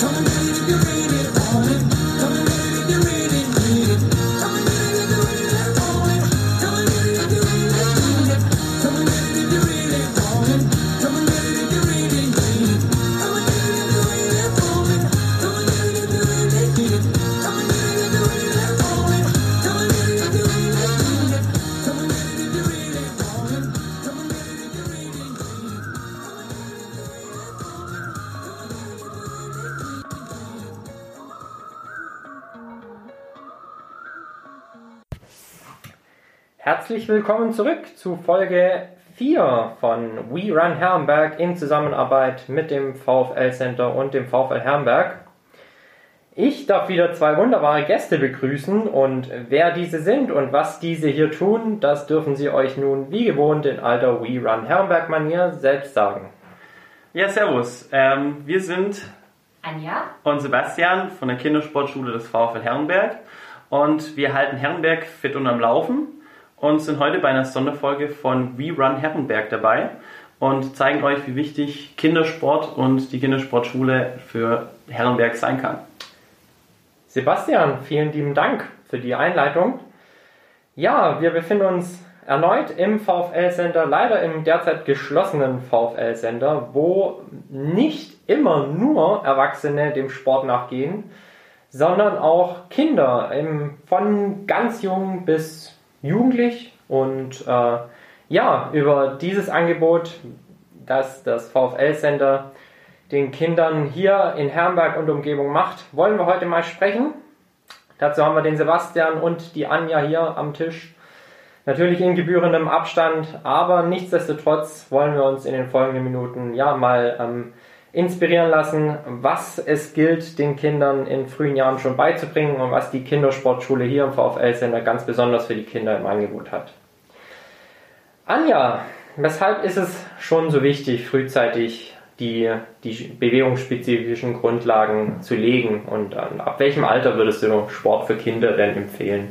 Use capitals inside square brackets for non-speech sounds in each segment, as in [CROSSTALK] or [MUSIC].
Don't leave your rainy morning. Willkommen zurück zu Folge 4 von We Run Herrenberg in Zusammenarbeit mit dem VfL Center und dem VfL Herrenberg. Ich darf wieder zwei wunderbare Gäste begrüßen und wer diese sind und was diese hier tun, das dürfen sie euch nun wie gewohnt in alter We Run Herrenberg Manier selbst sagen. Ja, servus. Ähm, wir sind Anja und Sebastian von der Kindersportschule des VfL Herrenberg und wir halten Herrenberg fit und am Laufen und sind heute bei einer Sonderfolge von We Run Herrenberg dabei und zeigen euch, wie wichtig Kindersport und die Kindersportschule für Herrenberg sein kann. Sebastian, vielen lieben Dank für die Einleitung. Ja, wir befinden uns erneut im VfL-Center, leider im derzeit geschlossenen VfL-Center, wo nicht immer nur Erwachsene dem Sport nachgehen, sondern auch Kinder, von ganz jung bis jugendlich. Und äh, ja, über dieses Angebot, das das VfL-Center den Kindern hier in Herrenberg und Umgebung macht, wollen wir heute mal sprechen. Dazu haben wir den Sebastian und die Anja hier am Tisch. Natürlich in gebührendem Abstand, aber nichtsdestotrotz wollen wir uns in den folgenden Minuten ja mal ähm, inspirieren lassen, was es gilt, den Kindern in frühen Jahren schon beizubringen und was die Kindersportschule hier im VfL-Sender ganz besonders für die Kinder im Angebot hat. Anja, weshalb ist es schon so wichtig, frühzeitig die, die bewegungsspezifischen Grundlagen zu legen und ab welchem Alter würdest du Sport für Kinder denn empfehlen?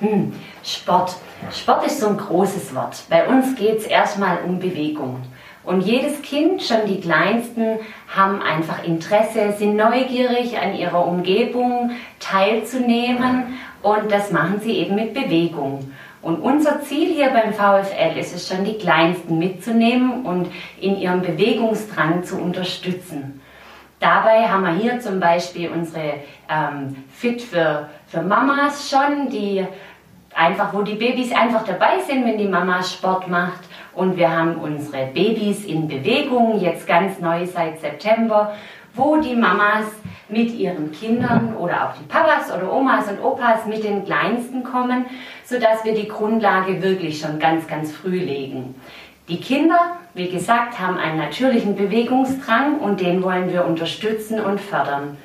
Hm, Sport. Sport ist so ein großes Wort. Bei uns geht es erstmal um Bewegung. Und jedes Kind, schon die Kleinsten, haben einfach Interesse, sind neugierig an ihrer Umgebung teilzunehmen und das machen sie eben mit Bewegung. Und unser Ziel hier beim VfL ist es schon, die Kleinsten mitzunehmen und in ihrem Bewegungsdrang zu unterstützen. Dabei haben wir hier zum Beispiel unsere ähm, Fit für, für Mamas schon, die einfach, wo die Babys einfach dabei sind, wenn die Mama Sport macht. Und wir haben unsere Babys in Bewegung, jetzt ganz neu seit September, wo die Mamas mit ihren Kindern oder auch die Papas oder Omas und Opas mit den Kleinsten kommen, sodass wir die Grundlage wirklich schon ganz, ganz früh legen. Die Kinder, wie gesagt, haben einen natürlichen Bewegungsdrang und den wollen wir unterstützen und fördern.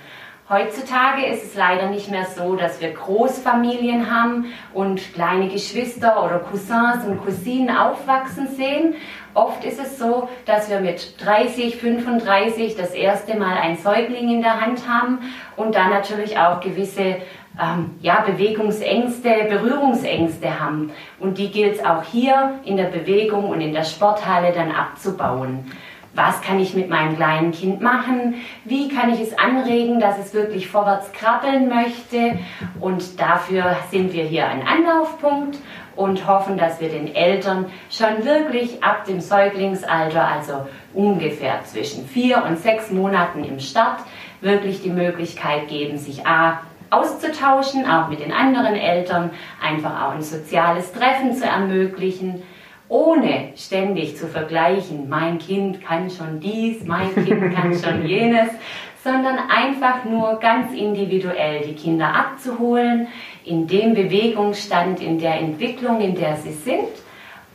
Heutzutage ist es leider nicht mehr so, dass wir Großfamilien haben und kleine Geschwister oder Cousins und Cousinen aufwachsen sehen. Oft ist es so, dass wir mit 30, 35 das erste Mal ein Säugling in der Hand haben und dann natürlich auch gewisse ähm, ja, Bewegungsängste, Berührungsängste haben. Und die gilt es auch hier in der Bewegung und in der Sporthalle dann abzubauen was kann ich mit meinem kleinen Kind machen, wie kann ich es anregen, dass es wirklich vorwärts krabbeln möchte. Und dafür sind wir hier ein Anlaufpunkt und hoffen, dass wir den Eltern schon wirklich ab dem Säuglingsalter, also ungefähr zwischen vier und sechs Monaten im Start, wirklich die Möglichkeit geben, sich A auszutauschen, auch mit den anderen Eltern, einfach auch ein soziales Treffen zu ermöglichen ohne ständig zu vergleichen, mein Kind kann schon dies, mein Kind kann schon [LAUGHS] jenes, sondern einfach nur ganz individuell die Kinder abzuholen, in dem Bewegungsstand, in der Entwicklung, in der sie sind.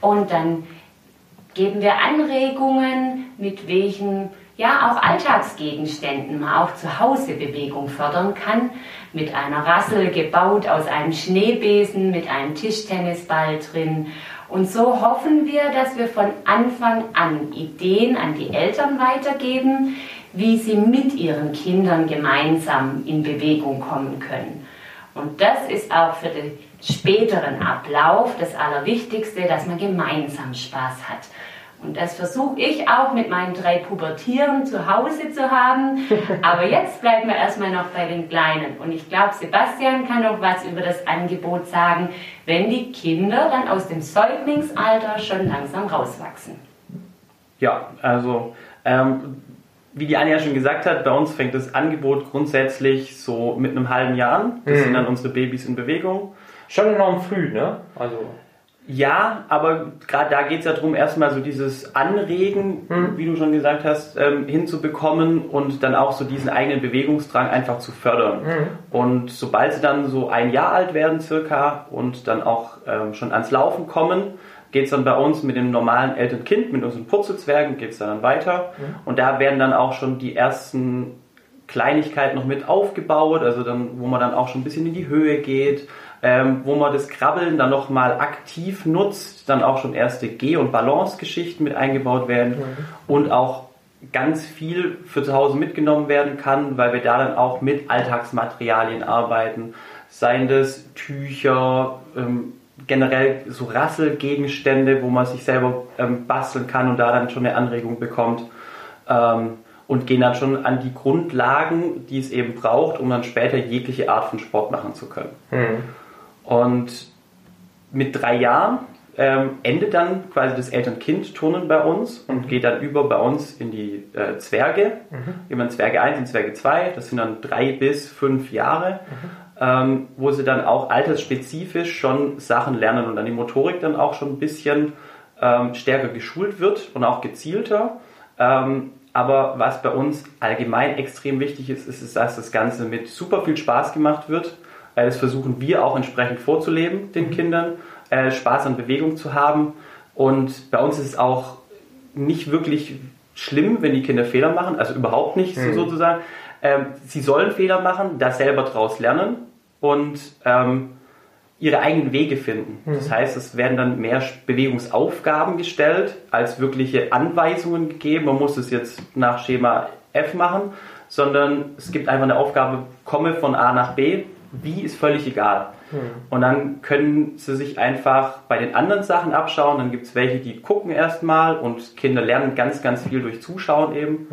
Und dann geben wir Anregungen, mit welchen ja auch Alltagsgegenständen man auch zu Hause Bewegung fördern kann. Mit einer Rassel gebaut aus einem Schneebesen, mit einem Tischtennisball drin und so hoffen wir, dass wir von Anfang an Ideen an die Eltern weitergeben, wie sie mit ihren Kindern gemeinsam in Bewegung kommen können. Und das ist auch für den späteren Ablauf das Allerwichtigste, dass man gemeinsam Spaß hat. Und das versuche ich auch mit meinen drei Pubertieren zu Hause zu haben. [LAUGHS] Aber jetzt bleiben wir erstmal noch bei den Kleinen. Und ich glaube, Sebastian kann noch was über das Angebot sagen, wenn die Kinder dann aus dem Säuglingsalter schon langsam rauswachsen. Ja, also ähm, wie die Anja schon gesagt hat, bei uns fängt das Angebot grundsätzlich so mit einem halben Jahr an. Das mhm. sind dann unsere Babys in Bewegung. Schon enorm früh, ne? Also. Ja, aber gerade da geht es ja darum, erstmal so dieses Anregen, mhm. wie du schon gesagt hast, ähm, hinzubekommen und dann auch so diesen eigenen Bewegungsdrang einfach zu fördern. Mhm. Und sobald sie dann so ein Jahr alt werden circa und dann auch ähm, schon ans Laufen kommen, geht es dann bei uns mit dem normalen Eltern-Kind, mit unseren Purzelzwergen, geht es dann weiter. Mhm. Und da werden dann auch schon die ersten Kleinigkeiten noch mit aufgebaut, also dann, wo man dann auch schon ein bisschen in die Höhe geht, ähm, wo man das Krabbeln dann nochmal aktiv nutzt, dann auch schon erste Geh- und Balance-Geschichten mit eingebaut werden mhm. und auch ganz viel für zu Hause mitgenommen werden kann, weil wir da dann auch mit Alltagsmaterialien arbeiten, seien das Tücher, ähm, generell so Rasselgegenstände, wo man sich selber ähm, basteln kann und da dann schon eine Anregung bekommt. Ähm, und gehen dann schon an die Grundlagen, die es eben braucht, um dann später jegliche Art von Sport machen zu können. Mhm. Und mit drei Jahren ähm, endet dann quasi das Eltern-Kind-Turnen bei uns und mhm. geht dann über bei uns in die äh, Zwerge. Mhm. Immer Zwerge 1 und Zwerge 2, das sind dann drei bis fünf Jahre. Mhm ähm, wo sie dann auch altersspezifisch schon Sachen lernen und dann die Motorik dann auch schon ein bisschen ähm, stärker geschult wird und auch gezielter. Ähm, aber was bei uns allgemein extrem wichtig ist, ist, dass das Ganze mit super viel Spaß gemacht wird. Das versuchen wir auch entsprechend vorzuleben, den mhm. Kindern, äh, Spaß an Bewegung zu haben. Und bei uns ist es auch nicht wirklich schlimm, wenn die Kinder Fehler machen, also überhaupt nicht mhm. sozusagen. Ähm, sie sollen Fehler machen, da selber draus lernen und ähm, ihre eigenen Wege finden. Mhm. Das heißt, es werden dann mehr Bewegungsaufgaben gestellt, als wirkliche Anweisungen gegeben. Man muss es jetzt nach Schema F machen, sondern es gibt einfach eine Aufgabe, komme von A nach B. Wie ist völlig egal. Mhm. Und dann können sie sich einfach bei den anderen Sachen abschauen. Dann gibt es welche, die gucken erstmal und Kinder lernen ganz, ganz viel durch Zuschauen eben. Mhm.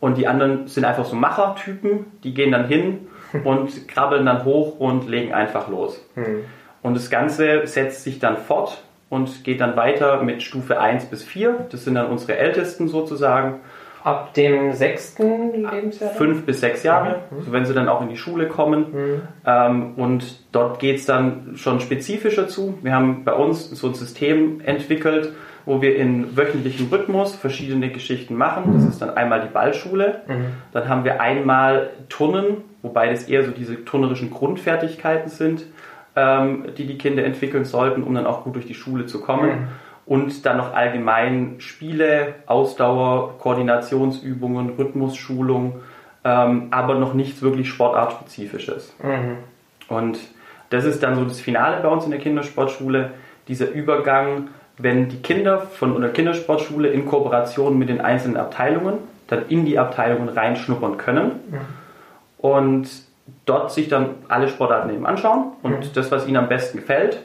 Und die anderen sind einfach so Machertypen, die gehen dann hin [LAUGHS] und krabbeln dann hoch und legen einfach los. Mhm. Und das Ganze setzt sich dann fort und geht dann weiter mit Stufe 1 bis 4. Das sind dann unsere Ältesten sozusagen. Ab dem sechsten Lebensjahr? Fünf bis sechs Jahre, mhm. so wenn sie dann auch in die Schule kommen. Mhm. Ähm, und dort geht es dann schon spezifischer zu. Wir haben bei uns so ein System entwickelt, wo wir in wöchentlichem Rhythmus verschiedene Geschichten machen. Das ist dann einmal die Ballschule, mhm. dann haben wir einmal Turnen, wobei das eher so diese turnerischen Grundfertigkeiten sind, ähm, die die Kinder entwickeln sollten, um dann auch gut durch die Schule zu kommen. Mhm. Und dann noch allgemein Spiele, Ausdauer, Koordinationsübungen, Rhythmusschulung, ähm, aber noch nichts wirklich sportartspezifisches. Mhm. Und das ist dann so das Finale bei uns in der Kindersportschule, dieser Übergang wenn die Kinder von der Kindersportschule in Kooperation mit den einzelnen Abteilungen dann in die Abteilungen reinschnuppern können mhm. und dort sich dann alle Sportarten eben anschauen und mhm. das, was ihnen am besten gefällt,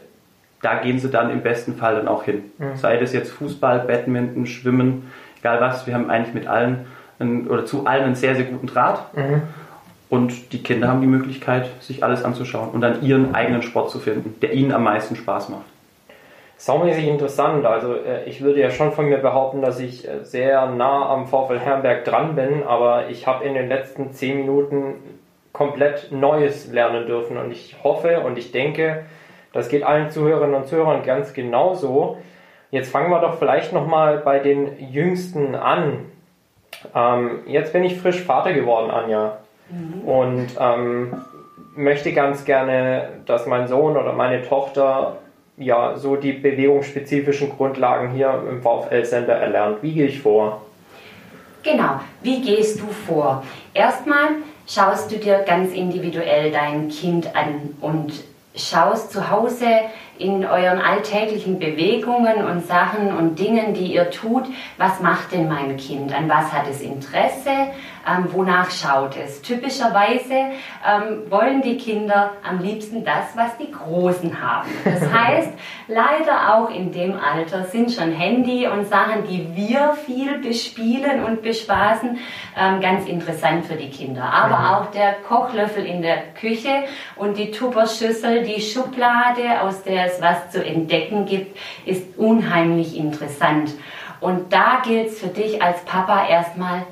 da gehen sie dann im besten Fall dann auch hin. Mhm. Sei das jetzt Fußball, Badminton, Schwimmen, egal was, wir haben eigentlich mit allen einen, oder zu allen einen sehr, sehr guten Draht. Mhm. Und die Kinder haben die Möglichkeit, sich alles anzuschauen und dann ihren eigenen Sport zu finden, der ihnen am meisten Spaß macht saumäßig interessant. Also äh, ich würde ja schon von mir behaupten, dass ich äh, sehr nah am VfL Herrenberg dran bin, aber ich habe in den letzten zehn Minuten komplett Neues lernen dürfen und ich hoffe und ich denke, das geht allen Zuhörerinnen und Zuhörern ganz genauso. Jetzt fangen wir doch vielleicht nochmal bei den Jüngsten an. Ähm, jetzt bin ich frisch Vater geworden, Anja. Mhm. Und ähm, möchte ganz gerne, dass mein Sohn oder meine Tochter ja, so die bewegungsspezifischen Grundlagen hier im VfL-Sender erlernt. Wie gehe ich vor? Genau, wie gehst du vor? Erstmal schaust du dir ganz individuell dein Kind an und schaust zu Hause, in euren alltäglichen Bewegungen und Sachen und Dingen, die ihr tut, was macht denn mein Kind? An was hat es Interesse? Ähm, wonach schaut es? Typischerweise ähm, wollen die Kinder am liebsten das, was die Großen haben. Das [LAUGHS] heißt, leider auch in dem Alter sind schon Handy und Sachen, die wir viel bespielen und bespaßen, ähm, ganz interessant für die Kinder. Aber mhm. auch der Kochlöffel in der Küche und die Tupperschüssel, die Schublade, aus der es was zu entdecken gibt, ist unheimlich interessant. Und da gilt es für dich als Papa erstmal,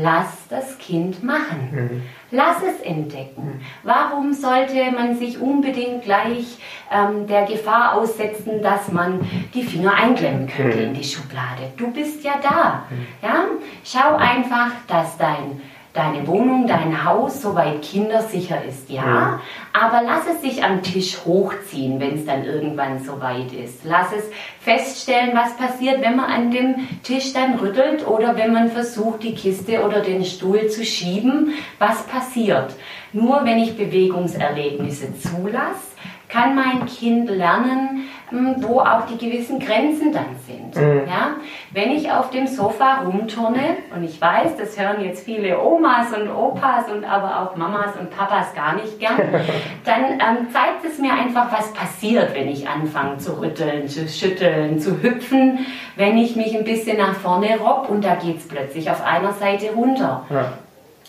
lass das Kind machen. Mhm. Lass es entdecken. Warum sollte man sich unbedingt gleich ähm, der Gefahr aussetzen, dass man die Finger einklemmen könnte mhm. in die Schublade? Du bist ja da. Mhm. Ja? Schau einfach, dass dein deine Wohnung, dein Haus soweit kindersicher ist, ja. Mhm. Aber lass es sich am Tisch hochziehen, wenn es dann irgendwann soweit ist. Lass es feststellen, was passiert, wenn man an dem Tisch dann rüttelt oder wenn man versucht, die Kiste oder den Stuhl zu schieben. Was passiert? Nur wenn ich Bewegungserlebnisse zulasse, kann mein Kind lernen, wo auch die gewissen Grenzen dann sind. Mhm. Ja? Wenn ich auf dem Sofa rumturne, und ich weiß, das hören jetzt viele Omas und Opas und aber auch Mamas und Papas gar nicht gern, [LAUGHS] dann ähm, zeigt es mir einfach, was passiert, wenn ich anfange zu rütteln, zu schütteln, zu hüpfen, wenn ich mich ein bisschen nach vorne robb und da geht es plötzlich auf einer Seite runter. Ja.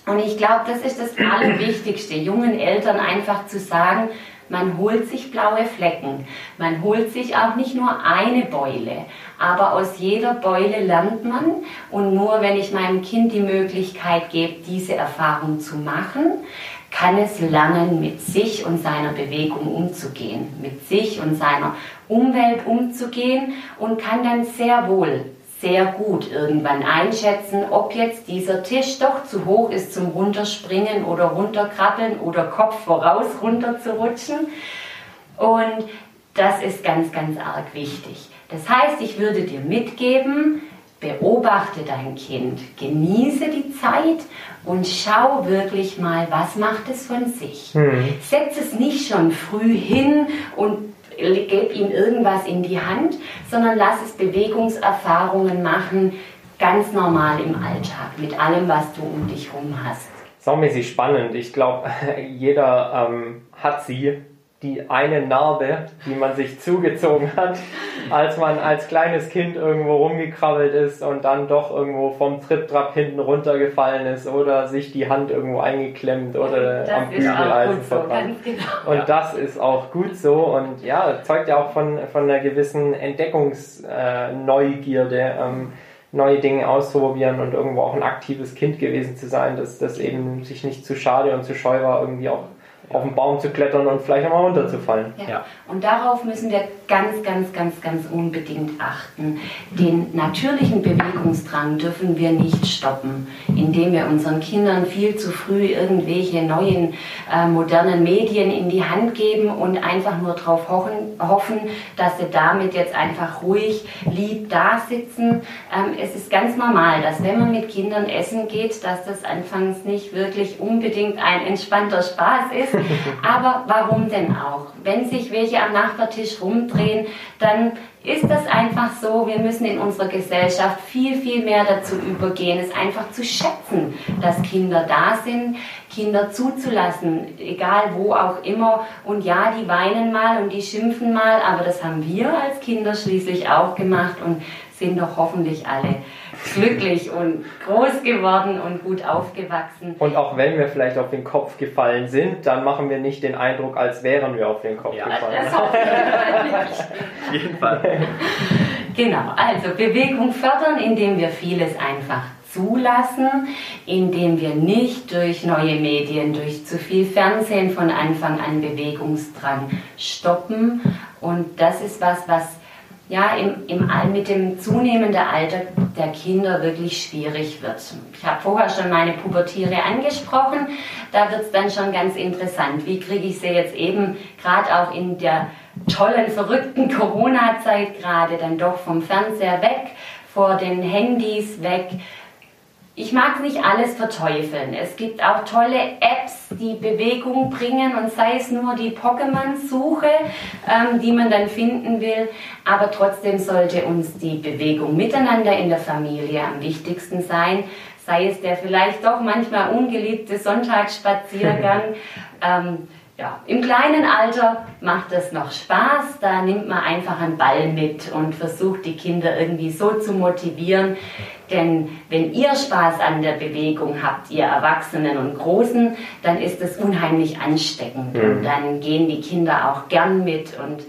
Und ich glaube, das ist das Allerwichtigste, jungen Eltern einfach zu sagen, man holt sich blaue Flecken. Man holt sich auch nicht nur eine Beule, aber aus jeder Beule lernt man. Und nur wenn ich meinem Kind die Möglichkeit gebe, diese Erfahrung zu machen, kann es lernen, mit sich und seiner Bewegung umzugehen, mit sich und seiner Umwelt umzugehen und kann dann sehr wohl sehr gut irgendwann einschätzen, ob jetzt dieser Tisch doch zu hoch ist zum Runterspringen oder runterkrabbeln oder Kopf voraus runter zu rutschen. Und das ist ganz, ganz arg wichtig. Das heißt, ich würde dir mitgeben, beobachte dein Kind, genieße die Zeit und schau wirklich mal, was macht es von sich. Mhm. Setz es nicht schon früh hin und gib ihm irgendwas in die Hand, sondern lass es Bewegungserfahrungen machen, ganz normal im Alltag, mit allem, was du um dich herum hast. Saumäßig spannend. Ich glaube, [LAUGHS] jeder ähm, hat sie die eine Narbe, die man sich zugezogen hat, als man als kleines Kind irgendwo rumgekrabbelt ist und dann doch irgendwo vom Tritttrap hinten runtergefallen ist oder sich die Hand irgendwo eingeklemmt oder das am Bügeleisen verbrannt. So, genau. Und das ist auch gut so und ja, zeugt ja auch von, von einer gewissen Entdeckungsneugierde. Äh, ähm, neue Dinge auszuprobieren und irgendwo auch ein aktives Kind gewesen zu sein, dass das eben sich nicht zu schade und zu scheu war, irgendwie auch auf den Baum zu klettern und vielleicht einmal runterzufallen. Ja. ja. Und darauf müssen wir ganz, ganz, ganz, ganz unbedingt achten. Den natürlichen Bewegungsdrang dürfen wir nicht stoppen, indem wir unseren Kindern viel zu früh irgendwelche neuen äh, modernen Medien in die Hand geben und einfach nur darauf hoffen, dass sie damit jetzt einfach ruhig, lieb da sitzen. Ähm, es ist ganz normal, dass wenn man mit Kindern essen geht, dass das anfangs nicht wirklich unbedingt ein entspannter Spaß ist. [LAUGHS] Aber warum denn auch? Wenn sich welche am Nachbartisch rumdrehen, dann ist das einfach so, wir müssen in unserer Gesellschaft viel, viel mehr dazu übergehen, es einfach zu schätzen, dass Kinder da sind, Kinder zuzulassen, egal wo auch immer. Und ja, die weinen mal und die schimpfen mal, aber das haben wir als Kinder schließlich auch gemacht und sind doch hoffentlich alle glücklich und groß geworden und gut aufgewachsen. Und auch wenn wir vielleicht auf den Kopf gefallen sind, dann machen wir nicht den Eindruck, als wären wir auf den Kopf ja, gefallen. Das [LAUGHS] auf jeden Fall. Genau, also Bewegung fördern, indem wir vieles einfach zulassen, indem wir nicht durch neue Medien, durch zu viel Fernsehen von Anfang an Bewegungsdrang stoppen. Und das ist was, was ja, im, im, mit dem zunehmenden Alter der Kinder wirklich schwierig wird. Ich habe vorher schon meine Pubertiere angesprochen, da wird es dann schon ganz interessant. Wie kriege ich sie jetzt eben gerade auch in der tollen, verrückten Corona-Zeit gerade dann doch vom Fernseher weg, vor den Handys weg, ich mag nicht alles verteufeln. Es gibt auch tolle Apps, die Bewegung bringen und sei es nur die Pokémon-Suche, ähm, die man dann finden will. Aber trotzdem sollte uns die Bewegung miteinander in der Familie am wichtigsten sein. Sei es der vielleicht doch manchmal ungeliebte Sonntagsspaziergang. [LAUGHS] ähm, ja, im kleinen Alter macht das noch Spaß. Da nimmt man einfach einen Ball mit und versucht die Kinder irgendwie so zu motivieren. Denn wenn ihr Spaß an der Bewegung habt, ihr Erwachsenen und Großen, dann ist es unheimlich ansteckend. Mhm. Und dann gehen die Kinder auch gern mit und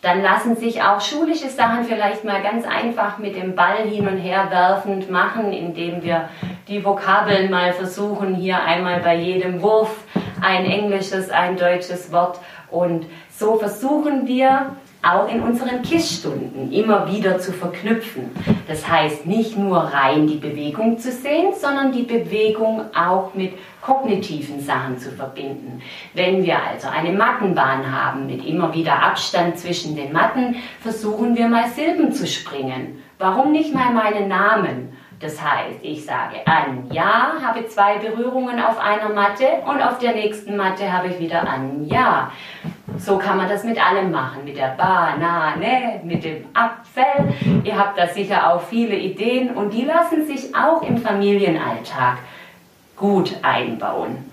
dann lassen sich auch schulische Sachen vielleicht mal ganz einfach mit dem Ball hin und her werfend machen, indem wir die Vokabeln mal versuchen, hier einmal bei jedem Wurf ein englisches, ein deutsches Wort. Und so versuchen wir auch in unseren KISS-Stunden immer wieder zu verknüpfen. Das heißt, nicht nur rein die Bewegung zu sehen, sondern die Bewegung auch mit kognitiven Sachen zu verbinden. Wenn wir also eine Mattenbahn haben mit immer wieder Abstand zwischen den Matten, versuchen wir mal Silben zu springen. Warum nicht mal meinen Namen? Das heißt, ich sage Anja, habe zwei Berührungen auf einer Matte und auf der nächsten Matte habe ich wieder Anja. So kann man das mit allem machen, mit der Banane, mit dem Apfel. Ihr habt da sicher auch viele Ideen und die lassen sich auch im Familienalltag gut einbauen.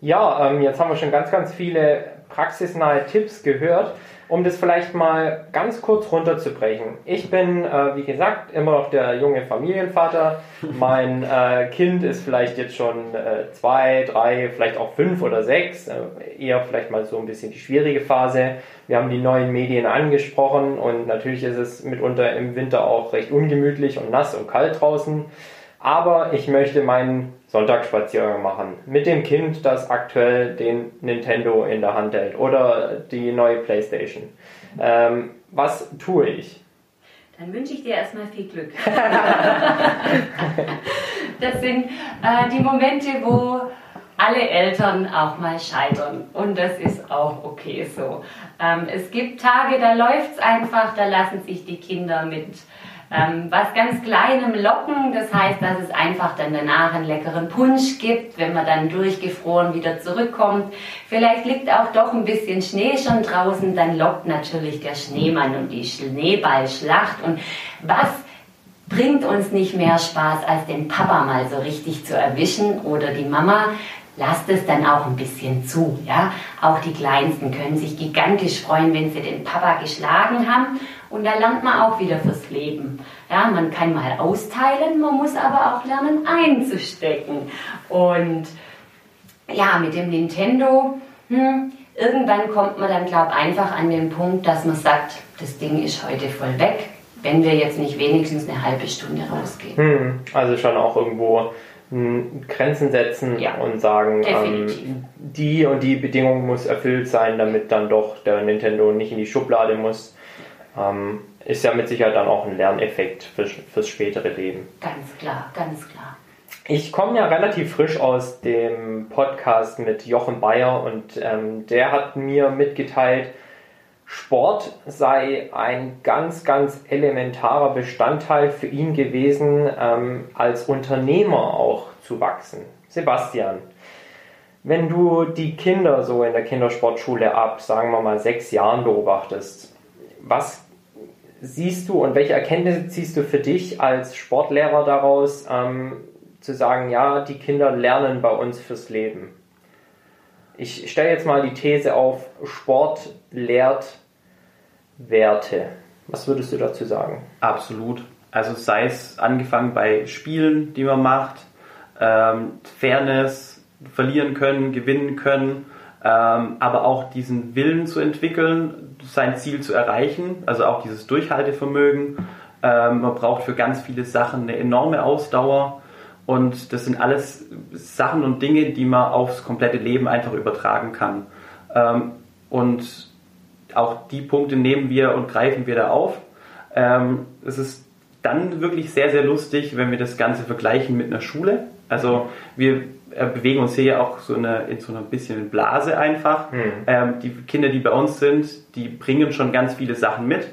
Ja, ähm, jetzt haben wir schon ganz, ganz viele praxisnahe Tipps gehört um das vielleicht mal ganz kurz runterzubrechen. Ich bin, äh, wie gesagt, immer noch der junge Familienvater. [LAUGHS] Mein äh, Kind ist vielleicht jetzt schon äh, zwei, drei, vielleicht auch fünf oder sechs. Äh, eher vielleicht mal so ein bisschen die schwierige Phase. Wir haben die neuen Medien angesprochen und natürlich ist es mitunter im Winter auch recht ungemütlich und nass und kalt draußen. Aber ich möchte meinen Sonntagsspaziergang machen mit dem Kind, das aktuell den Nintendo in der Hand hält oder die neue Playstation. Ähm, was tue ich? Dann wünsche ich dir erstmal viel Glück. [LAUGHS] das sind äh, die Momente, wo alle Eltern auch mal scheitern. Und das ist auch okay so. Ähm, es gibt Tage, da läuft es einfach, da lassen sich die Kinder mit ähm, was ganz Kleinem locken. Das heißt, dass es einfach dann danach einen leckeren Punsch gibt, wenn man dann durchgefroren wieder zurückkommt. Vielleicht liegt auch doch ein bisschen Schnee schon draußen, dann lockt natürlich der Schneemann und die Schneeballschlacht. Und was bringt uns nicht mehr Spaß, als den Papa mal so richtig zu erwischen oder die Mama? Lasst es dann auch ein bisschen zu. Ja? Auch die Kleinsten können sich gigantisch freuen, wenn sie den Papa geschlagen haben. Und da lernt man auch wieder fürs Leben. Ja, man kann mal austeilen, man muss aber auch lernen einzustecken. Und ja, mit dem Nintendo, hm, irgendwann kommt man dann, glaube ich, einfach an den Punkt, dass man sagt, das Ding ist heute voll weg, wenn wir jetzt nicht wenigstens eine halbe Stunde rausgehen. Hm, also schon auch irgendwo Grenzen setzen ja, und sagen, ähm, die und die Bedingung muss erfüllt sein, damit dann doch der Nintendo nicht in die Schublade muss. Ähm, ist ja mit Sicherheit dann auch ein Lerneffekt für, fürs spätere Leben. Ganz klar, ganz klar. Ich komme ja relativ frisch aus dem Podcast mit Jochen Bayer und ähm, der hat mir mitgeteilt, Sport sei ein ganz, ganz elementarer Bestandteil für ihn gewesen, ähm, als Unternehmer auch zu wachsen. Sebastian, wenn du die Kinder so in der Kindersportschule ab, sagen wir mal, sechs Jahren beobachtest, was siehst du und welche Erkenntnisse ziehst du für dich als Sportlehrer daraus, ähm, zu sagen, ja, die Kinder lernen bei uns fürs Leben? Ich stelle jetzt mal die These auf, Sport lehrt Werte. Was würdest du dazu sagen? Absolut. Also sei es angefangen bei Spielen, die man macht, ähm, Fairness, verlieren können, gewinnen können, ähm, aber auch diesen Willen zu entwickeln, sein Ziel zu erreichen, also auch dieses Durchhaltevermögen. Ähm, man braucht für ganz viele Sachen eine enorme Ausdauer und das sind alles Sachen und Dinge, die man aufs komplette Leben einfach übertragen kann. Ähm, und auch die Punkte nehmen wir und greifen wir da auf. Ähm, es ist dann wirklich sehr, sehr lustig, wenn wir das Ganze vergleichen mit einer Schule. Also wir äh, bewegen uns hier ja auch so eine, in so einer bisschen Blase einfach. Mhm. Ähm, die Kinder, die bei uns sind, die bringen schon ganz viele Sachen mit.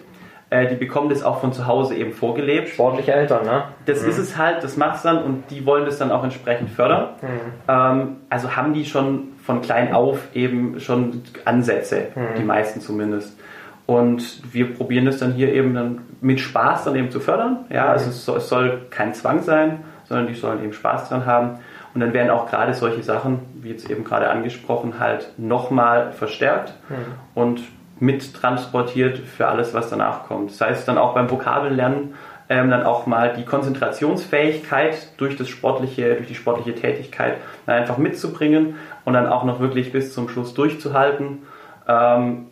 äh, die bekommen das auch von zu Hause eben vorgelebt. Sportliche Eltern, ne? Das mhm. ist es halt, das macht es dann und die wollen das dann auch entsprechend fördern. Mhm. Ähm, also haben die schon von klein auf eben schon Ansätze, mhm. die meisten zumindest. Und wir probieren das dann hier eben dann mit Spaß dann eben zu fördern. Ja, also es soll, es soll kein Zwang sein, sondern die sollen eben Spaß dran haben. Und dann werden auch gerade solche Sachen, wie jetzt eben gerade angesprochen, halt nochmal verstärkt mhm. und mittransportiert für alles, was danach kommt. Das heißt dann auch beim Vokabellernen ähm, dann auch mal die Konzentrationsfähigkeit durch das sportliche, durch die sportliche Tätigkeit dann einfach mitzubringen und dann auch noch wirklich bis zum Schluss durchzuhalten. Ähm,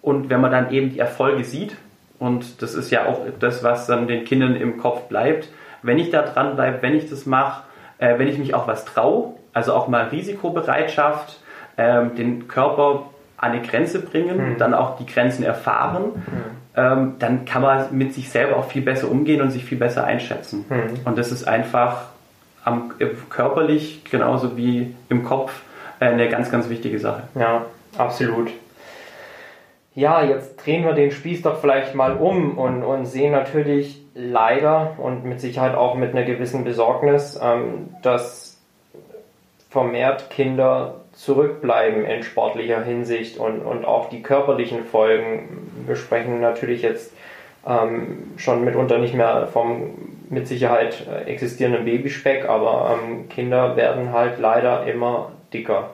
und wenn man dann eben die Erfolge sieht, und das ist ja auch das, was dann den Kindern im Kopf bleibt, wenn ich da dran bleibe, wenn ich das mache, äh, wenn ich mich auch was traue, also auch mal Risikobereitschaft, ähm, den Körper an eine Grenze bringen, mhm. dann auch die Grenzen erfahren, mhm. dann kann man mit sich selber auch viel besser umgehen und sich viel besser einschätzen. Mhm. Und das ist einfach am, äh, körperlich genauso wie im Kopf äh, eine ganz, ganz wichtige Sache. Ja, absolut. Ja, jetzt drehen wir den Spieß doch vielleicht mal um und, und sehen natürlich leider und mit Sicherheit auch mit einer gewissen Besorgnis, ähm, dass vermehrt Kinder zurückbleiben in sportlicher Hinsicht und, und auch die körperlichen Folgen. Wir sprechen natürlich jetzt ähm, schon mitunter nicht mehr vom mit Sicherheit äh, existierenden Babyspeck, aber ähm, Kinder werden halt leider immer dicker.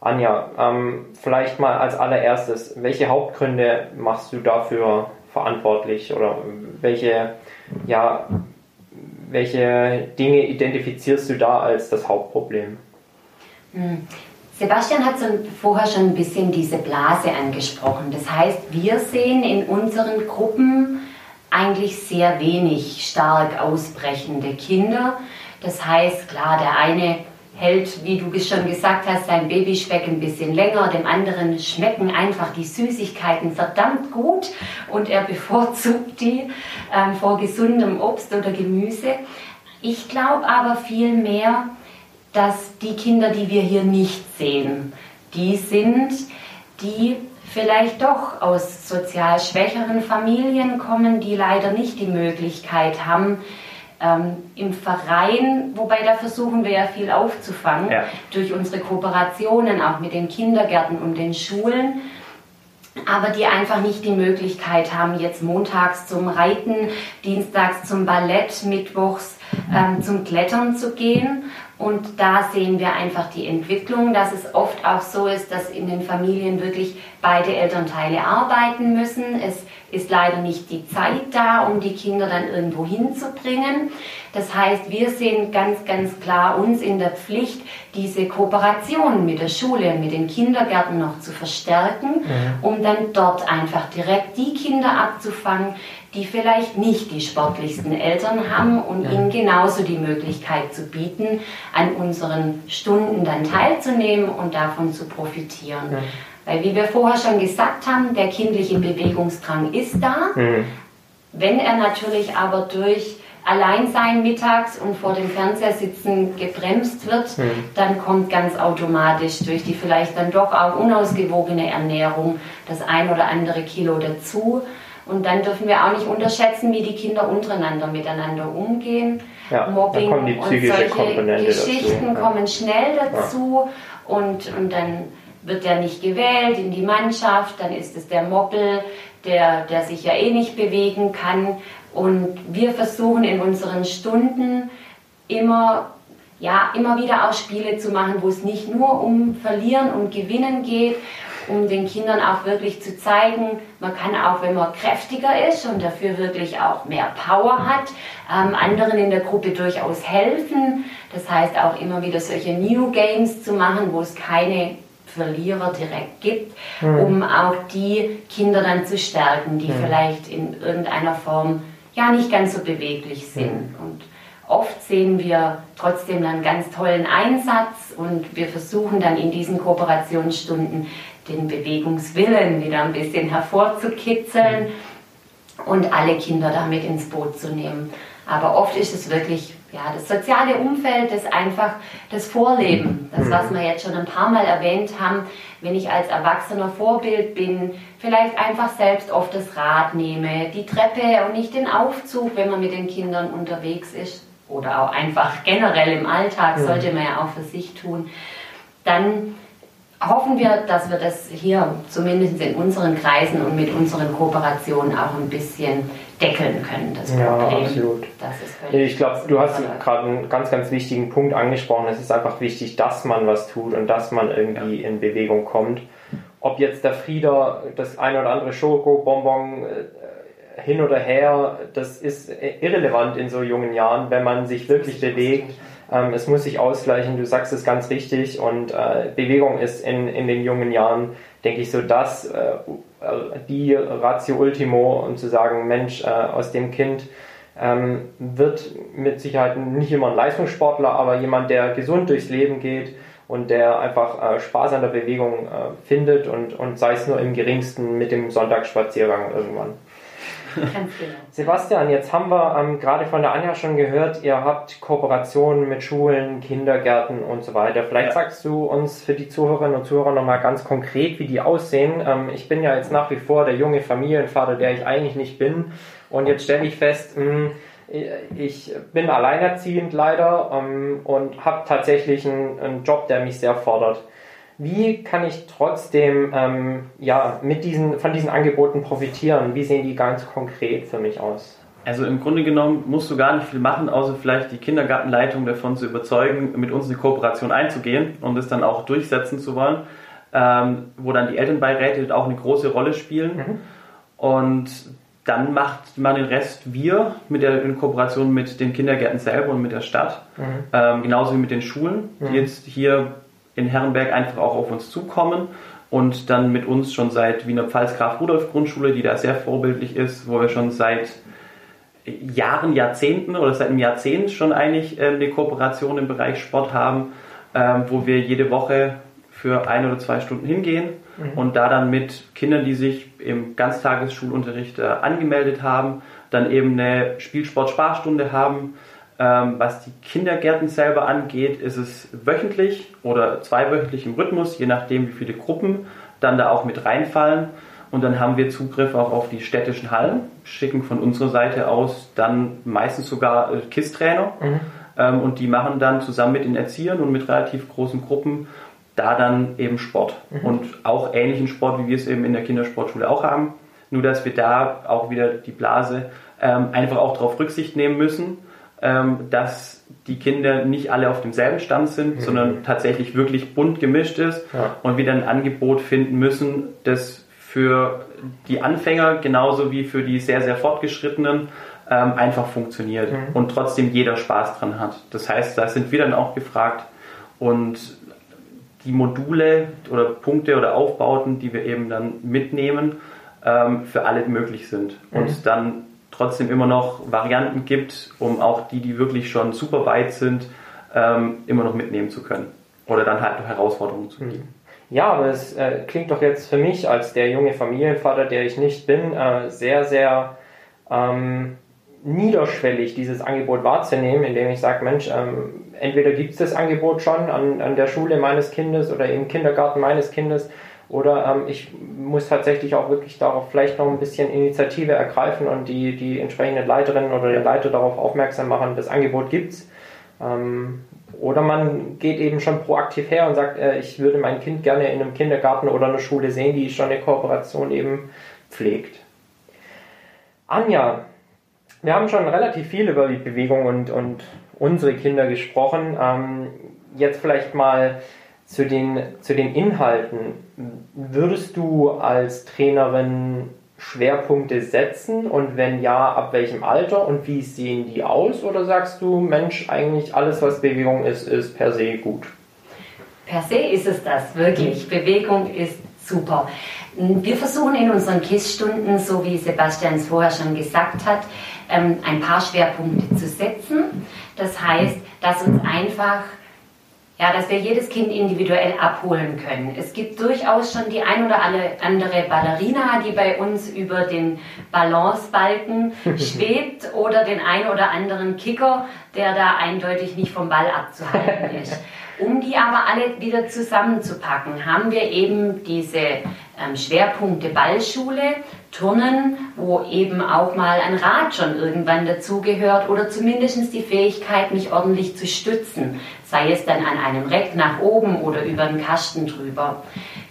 Anja, ähm, vielleicht mal als allererstes, welche Hauptgründe machst du dafür verantwortlich oder welche, ja, welche Dinge identifizierst du da als das Hauptproblem? Hm. Sebastian hat vorher schon ein bisschen diese Blase angesprochen. Das heißt, wir sehen in unseren Gruppen eigentlich sehr wenig stark ausbrechende Kinder. Das heißt, klar, der eine hält, wie du schon gesagt hast, sein Babyspeck ein bisschen länger, dem anderen schmecken einfach die Süßigkeiten verdammt gut und er [LAUGHS] bevorzugt die ähm, vor gesundem Obst oder Gemüse. Ich glaube aber vielmehr, dass die Kinder, die wir hier nicht sehen, die sind, die vielleicht doch aus sozial schwächeren Familien kommen, die leider nicht die Möglichkeit haben, ähm, im Verein, wobei da versuchen wir ja viel aufzufangen ja. durch unsere Kooperationen auch mit den Kindergärten und den Schulen, aber die einfach nicht die Möglichkeit haben, jetzt montags zum Reiten, dienstags zum Ballett, mittwochs ähm, zum Klettern zu gehen und da sehen wir einfach die Entwicklung, dass es oft auch so ist, dass in den Familien wirklich beide Elternteile arbeiten müssen. Es ist leider nicht die Zeit da, um die Kinder dann irgendwo hinzubringen. Das heißt, wir sehen ganz, ganz klar uns in der Pflicht, diese Kooperation mit der Schule, mit den Kindergärten noch zu verstärken, mhm. um dann dort einfach direkt die Kinder abzufangen, die vielleicht nicht die sportlichsten Eltern haben und ja. ihnen genauso die Möglichkeit zu bieten, an unseren Stunden dann teilzunehmen und davon zu profitieren. Ja. Weil, wie wir vorher schon gesagt haben, der kindliche Bewegungsdrang ist da. Mhm. Wenn er natürlich aber durch Alleinsein mittags und vor dem Fernseher sitzen gebremst wird, mhm. dann kommt ganz automatisch durch die vielleicht dann doch auch unausgewogene Ernährung das ein oder andere Kilo dazu. Und dann dürfen wir auch nicht unterschätzen, wie die Kinder untereinander miteinander umgehen. Ja, Mobbing und solche Komponente Geschichten dazu. kommen schnell dazu ja. und, und dann wird der nicht gewählt in die Mannschaft, dann ist es der Moppel, der, der sich ja eh nicht bewegen kann. Und wir versuchen in unseren Stunden immer, ja, immer wieder auch Spiele zu machen, wo es nicht nur um Verlieren und Gewinnen geht um den Kindern auch wirklich zu zeigen, man kann auch, wenn man kräftiger ist und dafür wirklich auch mehr Power hat, ähm, anderen in der Gruppe durchaus helfen. Das heißt auch immer wieder solche New Games zu machen, wo es keine Verlierer direkt gibt, mhm. um auch die Kinder dann zu stärken, die mhm. vielleicht in irgendeiner Form ja nicht ganz so beweglich sind. Mhm. Und oft sehen wir trotzdem einen ganz tollen Einsatz und wir versuchen dann in diesen Kooperationsstunden den Bewegungswillen wieder ein bisschen hervorzukitzeln und alle Kinder damit ins Boot zu nehmen. Aber oft ist es wirklich ja, das soziale Umfeld, das einfach das Vorleben, das was wir jetzt schon ein paar Mal erwähnt haben, wenn ich als Erwachsener Vorbild bin, vielleicht einfach selbst oft das Rad nehme, die Treppe und nicht den Aufzug, wenn man mit den Kindern unterwegs ist oder auch einfach generell im Alltag sollte man ja auch für sich tun, dann hoffen wir, dass wir das hier zumindest in unseren Kreisen und mit unseren Kooperationen auch ein bisschen deckeln können, das Ja, Problem. absolut. Ist völlig Ich glaube, du hast gerade einen ganz, ganz wichtigen Punkt angesprochen. Es ist einfach wichtig, dass man was tut und dass man irgendwie in Bewegung kommt. Ob jetzt der Frieder das ein oder andere Schokobonbon äh, hin oder her, das ist äh, irrelevant in so jungen Jahren, wenn man sich wirklich bewegt. Ähm, es muss sich ausgleichen, du sagst es ganz richtig und äh, Bewegung ist in, in den jungen Jahren, denke ich, so das, äh, äh, die Ratio Ultimo, um zu sagen, Mensch, äh, aus dem Kind ähm, wird mit Sicherheit nicht immer ein Leistungssportler, aber jemand, der gesund durchs Leben geht und der einfach äh, Spaß an der Bewegung äh, findet und, und sei es nur im geringsten mit dem Sonntagsspaziergang irgendwann. Ganz genau. [LAUGHS] Sebastian, jetzt haben wir ähm, gerade von der Anja schon gehört, ihr habt Kooperationen mit Schulen, Kindergärten und so weiter. Vielleicht Ja. sagst du uns für die Zuhörerinnen und Zuhörer nochmal ganz konkret, wie die aussehen. Ähm, ich bin ja jetzt nach wie vor der junge Familienvater, der ich eigentlich nicht bin. Und jetzt stelle ich fest, mh, ich bin alleinerziehend leider ähm, und habe tatsächlich einen, einen Job, der mich sehr fordert. Wie kann ich trotzdem ähm, ja, mit diesen, von diesen Angeboten profitieren? Wie sehen die ganz konkret für mich aus? Also im Grunde genommen musst du gar nicht viel machen, außer vielleicht die Kindergartenleitung davon zu überzeugen, mit uns eine Kooperation einzugehen und es dann auch durchsetzen zu wollen, ähm, wo dann die Elternbeiräte auch eine große Rolle spielen. Und dann macht man den Rest wir mit der in Kooperation mit den Kindergärten selber und mit der Stadt, ähm, genauso wie mit den Schulen, die jetzt hier in Herrenberg einfach auch auf uns zukommen und dann mit uns schon seit Wiener Pfalz Graf Rudolf Grundschule, die da sehr vorbildlich ist, wo wir schon seit Jahren, Jahrzehnten oder seit einem Jahrzehnt schon eigentlich ähm, eine Kooperation im Bereich Sport haben, ähm, wo wir jede Woche für ein oder zwei Stunden hingehen und da dann mit Kindern, die sich im Ganztagesschulunterricht äh, angemeldet haben, dann eben eine Spielsport-Sparstunde haben. Ähm, was die Kindergärten selber angeht, ist es wöchentlich oder zweiwöchentlich im Rhythmus, je nachdem wie viele Gruppen dann da auch mit reinfallen. Und dann haben wir Zugriff auch auf die städtischen Hallen, schicken von unserer Seite aus dann meistens sogar äh, KISS-Trainer. Ähm, und die machen dann zusammen mit den Erziehern und mit relativ großen Gruppen da dann eben Sport. Und auch ähnlichen Sport, wie wir es eben in der Kindersportschule auch haben. Nur, dass wir da auch wieder die Blase ähm, einfach auch darauf Rücksicht nehmen müssen, ähm, dass die Kinder nicht alle auf demselben Stand sind, sondern tatsächlich wirklich bunt gemischt ist Ja. und wir dann ein Angebot finden müssen, das für die Anfänger genauso wie für die sehr, sehr fortgeschrittenen ähm, einfach funktioniert und trotzdem jeder Spaß dran hat. Das heißt, da sind wir dann auch gefragt und die Module oder Punkte oder Aufbauten, die wir eben dann mitnehmen, ähm, für alle möglich sind. Und dann trotzdem immer noch Varianten gibt, um auch die, die wirklich schon super weit sind, ähm, immer noch mitnehmen zu können. Oder dann halt noch Herausforderungen zu bieten. Ja, aber es äh, klingt doch jetzt für mich als der junge Familienvater, der ich nicht bin, äh, sehr, sehr ähm, niederschwellig, dieses Angebot wahrzunehmen, indem ich sage, Mensch, ähm, entweder gibt es das Angebot schon an, an der Schule meines Kindes oder im Kindergarten meines Kindes oder ähm, ich muss tatsächlich auch wirklich darauf vielleicht noch ein bisschen Initiative ergreifen und die, die entsprechende Leiterin oder den Leiter darauf aufmerksam machen, das Angebot gibt's. Ähm, oder man geht eben schon proaktiv her und sagt, äh, ich würde mein Kind gerne in einem Kindergarten oder einer Schule sehen, die schon eine Kooperation eben pflegt. Anja, wir haben schon relativ viel über die Bewegung und, und unsere Kinder gesprochen. Ähm, jetzt vielleicht mal zu den, zu den Inhalten. Würdest du als Trainerin Schwerpunkte setzen und wenn ja, ab welchem Alter und wie sehen die aus? Oder sagst du, Mensch, eigentlich alles, was Bewegung ist, ist per se gut? Per se ist es das, wirklich. Bewegung ist super. Wir versuchen in unseren KISS-Stunden, so wie Sebastian es vorher schon gesagt hat, ähm, ein paar Schwerpunkte zu setzen. Das heißt, dass uns einfach Ja, dass wir jedes Kind individuell abholen können. Es gibt durchaus schon die ein oder andere Ballerina, die bei uns über den Balancebalken [LAUGHS] schwebt oder den ein oder anderen Kicker, der da eindeutig nicht vom Ball abzuhalten ist. Um die aber alle wieder zusammenzupacken, haben wir eben diese ähm, Schwerpunkte Ballschule, Turnen, wo eben auch mal ein Rad schon irgendwann dazugehört oder zumindest die Fähigkeit, mich ordentlich zu stützen, sei es dann an einem Reck nach oben oder über einen Kasten drüber.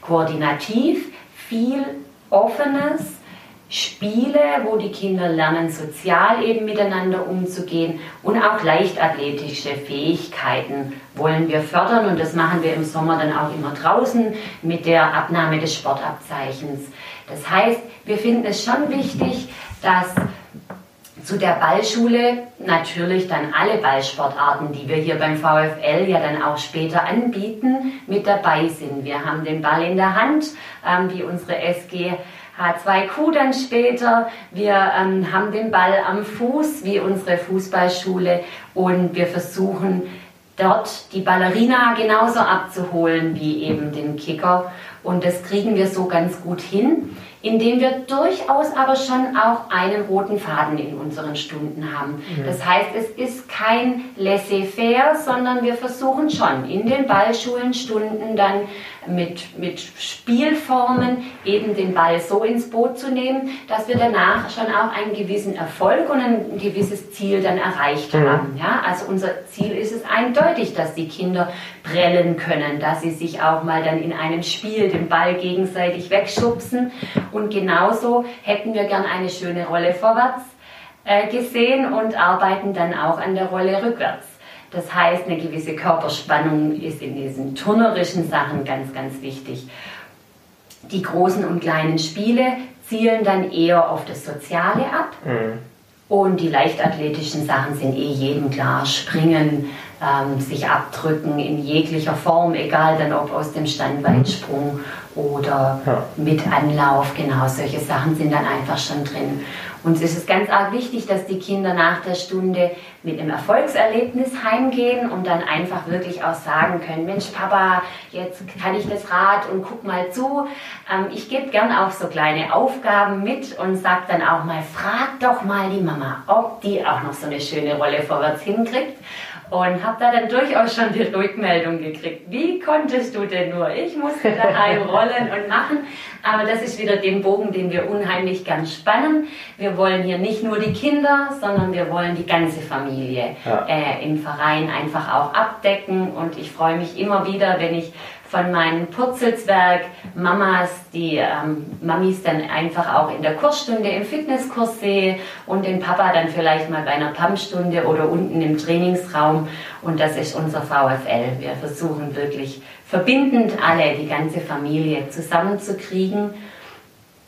Koordinativ, viel Offenes, Spiele, wo die Kinder lernen, sozial eben miteinander umzugehen und auch leichtathletische Fähigkeiten wollen wir fördern und das machen wir im Sommer dann auch immer draußen mit der Abnahme des Sportabzeichens. Das heißt, wir finden es schon wichtig, dass zu der Ballschule natürlich dann alle Ballsportarten, die wir hier beim VfL ja dann auch später anbieten, mit dabei sind. Wir haben den Ball in der Hand, ähm, wie unsere SG H2Q dann später. Wir ähm, haben den Ball am Fuß, wie unsere Fußballschule. Und wir versuchen dort die Ballerina genauso abzuholen wie eben den Kicker. Und das kriegen wir so ganz gut hin indem wir durchaus aber schon auch einen roten Faden in unseren Stunden haben. Mhm. Das heißt, es ist kein laissez-faire, sondern wir versuchen schon in den Ballschulenstunden dann mit, mit Spielformen eben den Ball so ins Boot zu nehmen, dass wir danach schon auch einen gewissen Erfolg und ein gewisses Ziel dann erreicht mhm. haben. Ja? Also unser Ziel ist es eindeutig, dass die Kinder prellen können, dass sie sich auch mal dann in einem Spiel den Ball gegenseitig wegschubsen und genauso hätten wir gern eine schöne Rolle vorwärts äh, gesehen und arbeiten dann auch an der Rolle rückwärts. Das heißt, eine gewisse Körperspannung ist in diesen turnerischen Sachen ganz, ganz wichtig. Die großen und kleinen Spiele zielen dann eher auf das Soziale ab. Mhm. Und die leichtathletischen Sachen sind eh jedem klar. Springen, ähm, sich abdrücken in jeglicher Form, egal dann ob aus dem Standweitsprung oder ja. mit Anlauf. Genau, solche Sachen sind dann einfach schon drin. Ist es ganz arg wichtig, dass die Kinder nach der Stunde mit einem Erfolgserlebnis heimgehen und dann einfach wirklich auch sagen können, Mensch Papa, jetzt kann ich das Rad und guck mal zu. Ähm, ich gebe gern auch so kleine Aufgaben mit und sage dann auch mal, frag doch mal die Mama, ob die auch noch so eine schöne Rolle vorwärts hinkriegt und habe da dann durchaus schon die Rückmeldung gekriegt. Wie konntest du denn nur? Ich musste daheim [LAUGHS] rollen und machen. Aber das ist wieder den Bogen, den wir unheimlich gern spannen. Wir wollen hier nicht nur die Kinder, sondern wir wollen die ganze Familie ja. äh, im Verein einfach auch abdecken. Und ich freue mich immer wieder, wenn ich von meinen Purzelswerk Mamas, die ähm, Mamis dann einfach auch in der Kursstunde im Fitnesskurs sehe und den Papa dann vielleicht mal bei einer Pumpstunde oder unten im Trainingsraum. Und das ist unser VfL. Wir versuchen wirklich verbindend alle, die ganze Familie zusammenzukriegen.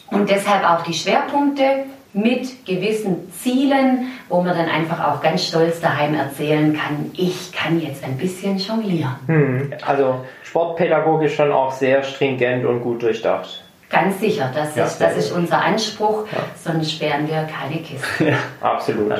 Und deshalb auch die Schwerpunkte mit gewissen Zielen, wo man dann einfach auch ganz stolz daheim erzählen kann, ich kann jetzt ein bisschen jonglieren. Hm, also sportpädagogisch schon auch sehr stringent und gut durchdacht. Ganz sicher, das, ja, ist, das ist unser Anspruch, ja. sonst wären wir keine Kiste. [LAUGHS] Ja, absolut.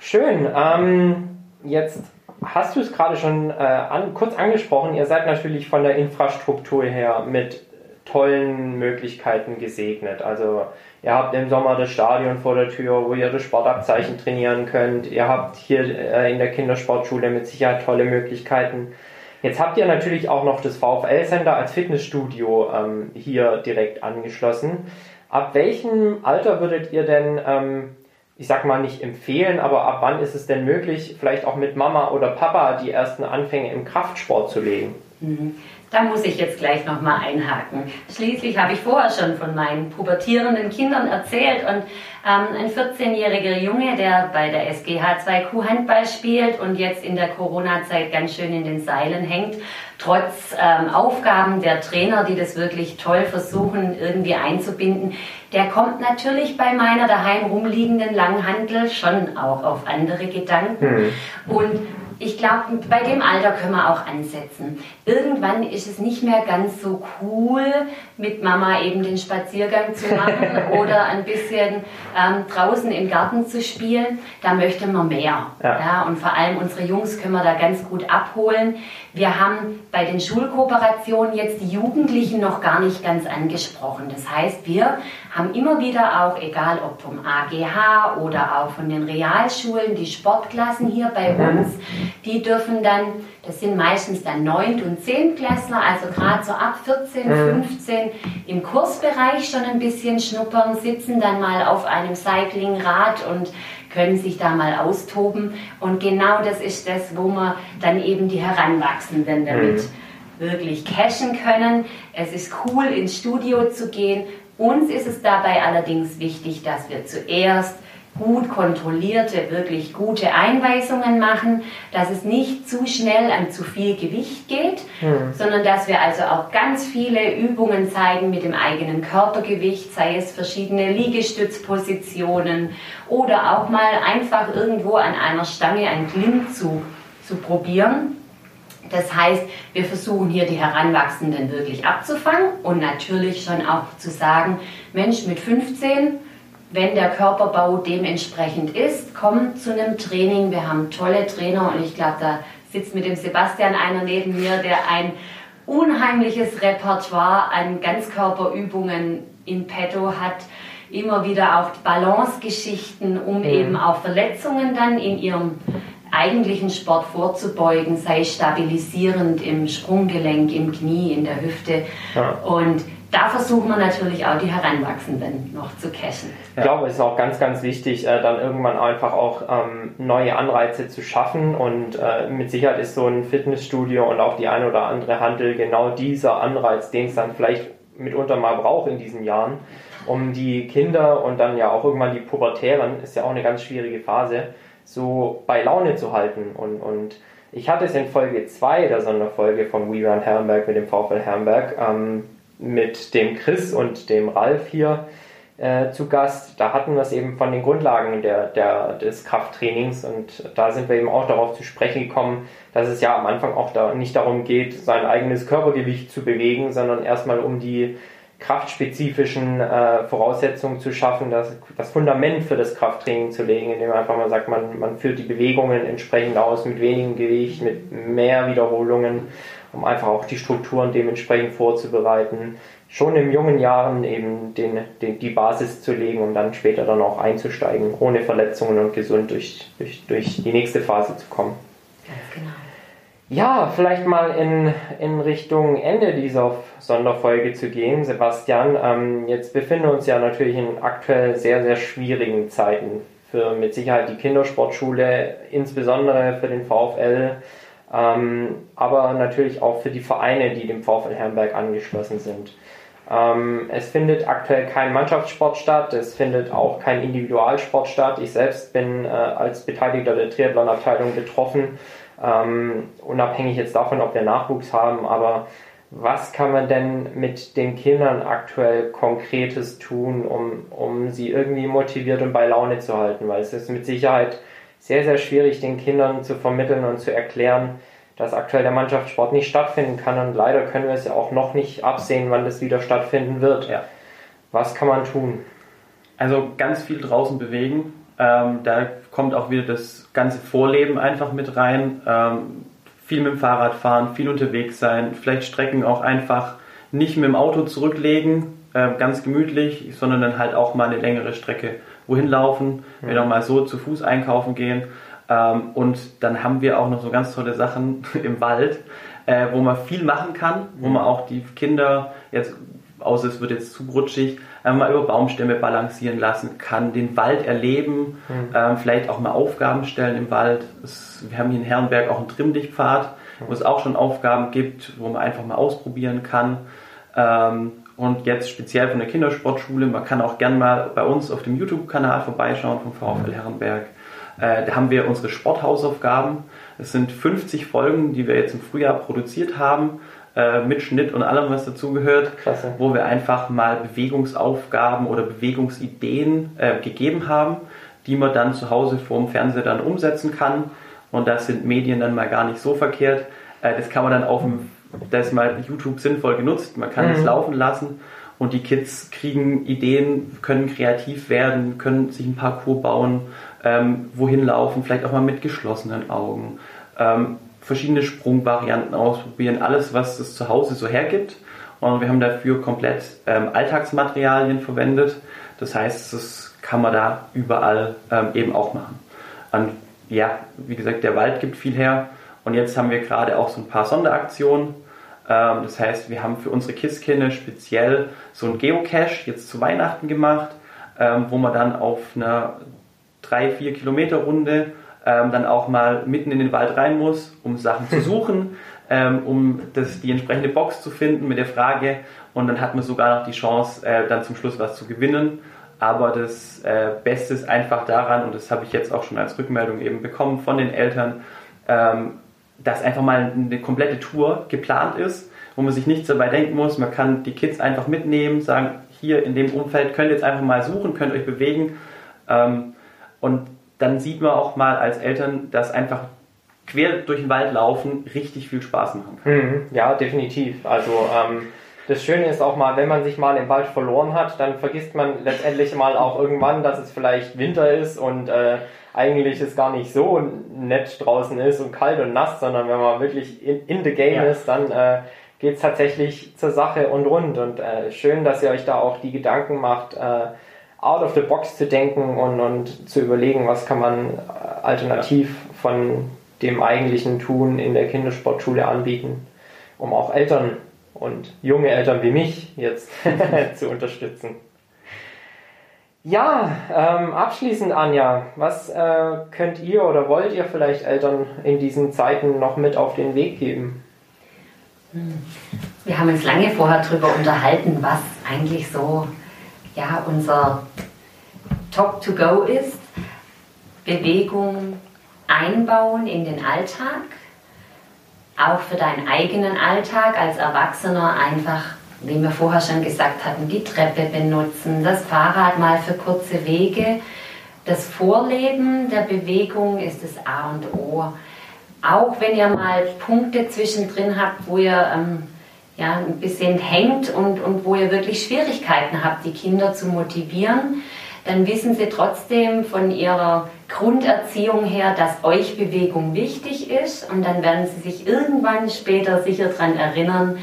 Schön. Ähm, jetzt hast du es gerade schon äh, an, kurz angesprochen. Ihr seid natürlich von der Infrastruktur her mit tollen Möglichkeiten gesegnet. Also ihr habt im Sommer das Stadion vor der Tür, wo ihr das Sportabzeichen trainieren könnt. Ihr habt hier äh, in der Kindersportschule mit Sicherheit tolle Möglichkeiten. Jetzt habt ihr natürlich auch noch das VfL-Center als Fitnessstudio ähm, hier direkt angeschlossen. Ab welchem Alter würdet ihr denn, ähm, ich sag mal nicht empfehlen, aber ab wann ist es denn möglich, vielleicht auch mit Mama oder Papa die ersten Anfänge im Kraftsport zu legen? Mhm. Da muss ich jetzt gleich nochmal einhaken. Schließlich habe ich vorher schon von meinen pubertierenden Kindern erzählt und ähm, ein 14-jähriger Junge, der bei der SGH 2Q Handball spielt und jetzt in der Corona-Zeit ganz schön in den Seilen hängt, trotz ähm, Aufgaben der Trainer, die das wirklich toll versuchen irgendwie einzubinden, der kommt natürlich bei meiner daheim rumliegenden Langhantel schon auch auf andere Gedanken. Mhm. Und ich glaube, bei dem Alter können wir auch ansetzen. Irgendwann ist es nicht mehr ganz so cool, mit Mama eben den Spaziergang zu machen [LAUGHS] oder ein bisschen ähm, draußen im Garten zu spielen. Da möchte man mehr. Ja. ja. Und vor allem unsere Jungs können wir da ganz gut abholen. Wir haben bei den Schulkooperationen jetzt die Jugendlichen noch gar nicht ganz angesprochen. Das heißt, wir haben immer wieder auch, egal ob vom AGH oder auch von den Realschulen, die Sportklassen hier bei mhm. uns, die dürfen dann, das sind meistens dann 9. und 10. Klässler, also gerade so ab 14, 15 mhm. im Kursbereich schon ein bisschen schnuppern, sitzen dann mal auf einem Cyclingrad und können sich da mal austoben. Und genau das ist das, wo wir dann eben die Heranwachsenden damit mhm. wirklich cashen können. Es ist cool, ins Studio zu gehen. Uns ist es dabei allerdings wichtig, dass wir zuerst gut kontrollierte, wirklich gute Einweisungen machen, dass es nicht zu schnell an zu viel Gewicht geht, mhm. sondern dass wir also auch ganz viele Übungen zeigen mit dem eigenen Körpergewicht, sei es verschiedene Liegestützpositionen oder auch mal einfach irgendwo an einer Stange einen Klimmzug zu probieren. Das heißt, wir versuchen hier die Heranwachsenden wirklich abzufangen und natürlich schon auch zu sagen, Mensch, mit 15 wenn der Körperbau dementsprechend ist, komm zu einem Training. Wir haben tolle Trainer und ich glaube, da sitzt mit dem Sebastian einer neben mir, der ein unheimliches Repertoire an Ganzkörperübungen in petto hat. Immer wieder auch Balancegeschichten, um mhm. eben auch Verletzungen dann in ihrem eigentlichen Sport vorzubeugen, sei stabilisierend im Sprunggelenk, im Knie, in der Hüfte. Ja. Und da versuchen wir natürlich auch die Heranwachsenden noch zu cashen. Ich glaube, es ist auch ganz, ganz wichtig, äh, dann irgendwann einfach auch ähm, neue Anreize zu schaffen und äh, mit Sicherheit ist so ein Fitnessstudio und auch die ein oder andere Handel genau dieser Anreiz, den es dann vielleicht mitunter mal braucht in diesen Jahren, um die Kinder und dann ja auch irgendwann die Pubertären, ist ja auch eine ganz schwierige Phase, so bei Laune zu halten und, und ich hatte es in Folge 2 der Sonderfolge von We Run Herrenberg mit dem VfL Herrenberg, ähm, mit dem Chris und dem Ralf hier äh, zu Gast. Da hatten wir es eben von den Grundlagen der, der, des Krafttrainings und da sind wir eben auch darauf zu sprechen gekommen, dass es ja am Anfang auch da nicht darum geht, sein eigenes Körpergewicht zu bewegen, sondern erstmal um die kraftspezifischen äh, Voraussetzungen zu schaffen, das, das Fundament für das Krafttraining zu legen, indem man einfach mal sagt, man, man führt die Bewegungen entsprechend aus mit wenigem Gewicht, mit mehr Wiederholungen um einfach auch die Strukturen dementsprechend vorzubereiten, schon in jungen Jahren eben den, den, die Basis zu legen, um dann später dann auch einzusteigen, ohne Verletzungen und gesund durch, durch, durch die nächste Phase zu kommen. Ganz genau. Ja, vielleicht mal in, in Richtung Ende dieser Sonderfolge zu gehen, Sebastian. Ähm, jetzt befinden wir uns ja natürlich in aktuell sehr, sehr schwierigen Zeiten für mit Sicherheit die Kindersportschule, insbesondere für den VfL ähm, aber natürlich auch für die Vereine, die dem VfL Herrenberg angeschlossen sind. Ähm, es findet aktuell kein Mannschaftssport statt, es findet auch kein Individualsport statt. Ich selbst bin äh, als Beteiligter der Triathlon-Abteilung betroffen, ähm, unabhängig jetzt davon, ob wir Nachwuchs haben, aber was kann man denn mit den Kindern aktuell Konkretes tun, um, um sie irgendwie motiviert und bei Laune zu halten? Weil es ist mit Sicherheit sehr, sehr schwierig, den Kindern zu vermitteln und zu erklären, dass aktuell der Mannschaftssport nicht stattfinden kann. Und leider können wir es ja auch noch nicht absehen, wann das wieder stattfinden wird. Ja. Was kann man tun? Also ganz viel draußen bewegen. Ähm, da kommt auch wieder das ganze Vorleben einfach mit rein. Ähm, viel mit dem Fahrrad fahren, viel unterwegs sein, vielleicht Strecken auch einfach nicht mit dem Auto zurücklegen, äh, ganz gemütlich, sondern dann halt auch mal eine längere Strecke wohin laufen, mhm. wir mal so zu Fuß einkaufen gehen. Ähm, und dann haben wir auch noch so ganz tolle Sachen [LAUGHS] im Wald, äh, wo man viel machen kann, wo mhm. man auch die Kinder jetzt, außer es wird jetzt zu rutschig, mal über Baumstämme balancieren lassen kann, den Wald erleben, mhm. ähm, vielleicht auch mal Aufgaben stellen im Wald. Es, wir haben hier in Herrenberg auch einen Trimmdichtpfad, wo es auch schon Aufgaben gibt, wo man einfach mal ausprobieren kann. Ähm, und jetzt speziell von der Kindersportschule. Man kann auch gern mal bei uns auf dem YouTube-Kanal vorbeischauen vom VfL Herrenberg. Äh, da haben wir unsere Sporthausaufgaben. Es sind 50 Folgen, die wir jetzt im Frühjahr produziert haben, äh, mit Schnitt und allem, was dazugehört, wo wir einfach mal Bewegungsaufgaben oder Bewegungsideen äh, gegeben haben, die man dann zu Hause vorm Fernseher dann umsetzen kann Und da sind Medien dann mal gar nicht so verkehrt. Äh, das kann man dann auf dem, da ist mal YouTube sinnvoll genutzt. Man kann es Mhm. laufen lassen und die Kids kriegen Ideen, können kreativ werden, können sich ein Parcours bauen, ähm, wohin laufen, vielleicht auch mal mit geschlossenen Augen. Ähm, verschiedene Sprungvarianten ausprobieren, alles, was es zu Hause so hergibt. Und wir haben dafür komplett ähm, Alltagsmaterialien verwendet. Das heißt, das kann man da überall ähm, eben auch machen. Und ja, wie gesagt, der Wald gibt viel her. Und jetzt haben wir gerade auch so ein paar Sonderaktionen. Ähm, das heißt, wir haben für unsere KISS-Kinder speziell so ein Geocache jetzt zu Weihnachten gemacht, ähm, wo man dann auf einer 3-4 Kilometer Runde ähm, dann auch mal mitten in den Wald rein muss, um Sachen zu [LAUGHS] suchen, ähm, um das, die entsprechende Box zu finden mit der Frage. Und dann hat man sogar noch die Chance, äh, dann zum Schluss was zu gewinnen. Aber das äh, Beste ist einfach daran, und das habe ich jetzt auch schon als Rückmeldung eben bekommen von den Eltern, ähm, dass einfach mal eine komplette Tour geplant ist, wo man sich nichts dabei denken muss. Man kann die Kids einfach mitnehmen, sagen, hier in dem Umfeld könnt ihr jetzt einfach mal suchen, könnt euch bewegen. Ähm, und dann sieht man auch mal als Eltern, dass einfach quer durch den Wald laufen richtig viel Spaß machen kann. Mhm, ja, definitiv. Also ähm, das Schöne ist auch mal, wenn man sich mal im Wald verloren hat, dann vergisst man letztendlich mal auch irgendwann, dass es vielleicht Winter ist und äh, eigentlich es gar nicht so nett draußen ist und kalt und nass, sondern wenn man wirklich in, in the game Ja. ist, dann äh, geht es tatsächlich zur Sache und rund. Und äh, schön, dass ihr euch da auch die Gedanken macht, äh, out of the box zu denken und, und zu überlegen, was kann man alternativ von dem eigentlichen Tun in der Kindersportschule anbieten, um auch Eltern und junge Eltern wie mich jetzt [LAUGHS] zu unterstützen. Ja, ähm, abschließend Anja, was äh, könnt ihr oder wollt ihr vielleicht Eltern in diesen Zeiten noch mit auf den Weg geben? Wir haben uns lange vorher darüber unterhalten, was eigentlich so ja, unser Top to go ist. Bewegung einbauen in den Alltag, auch für deinen eigenen Alltag als Erwachsener einfach, wie wir vorher schon gesagt hatten, die Treppe benutzen, das Fahrrad mal für kurze Wege. Das Vorleben der Bewegung ist das A und O. Auch wenn ihr mal Punkte zwischendrin habt, wo ihr ähm, ja, ein bisschen hängt und, und wo ihr wirklich Schwierigkeiten habt, die Kinder zu motivieren, dann wissen sie trotzdem von ihrer Grunderziehung her, dass euch Bewegung wichtig ist und dann werden sie sich irgendwann später sicher daran erinnern.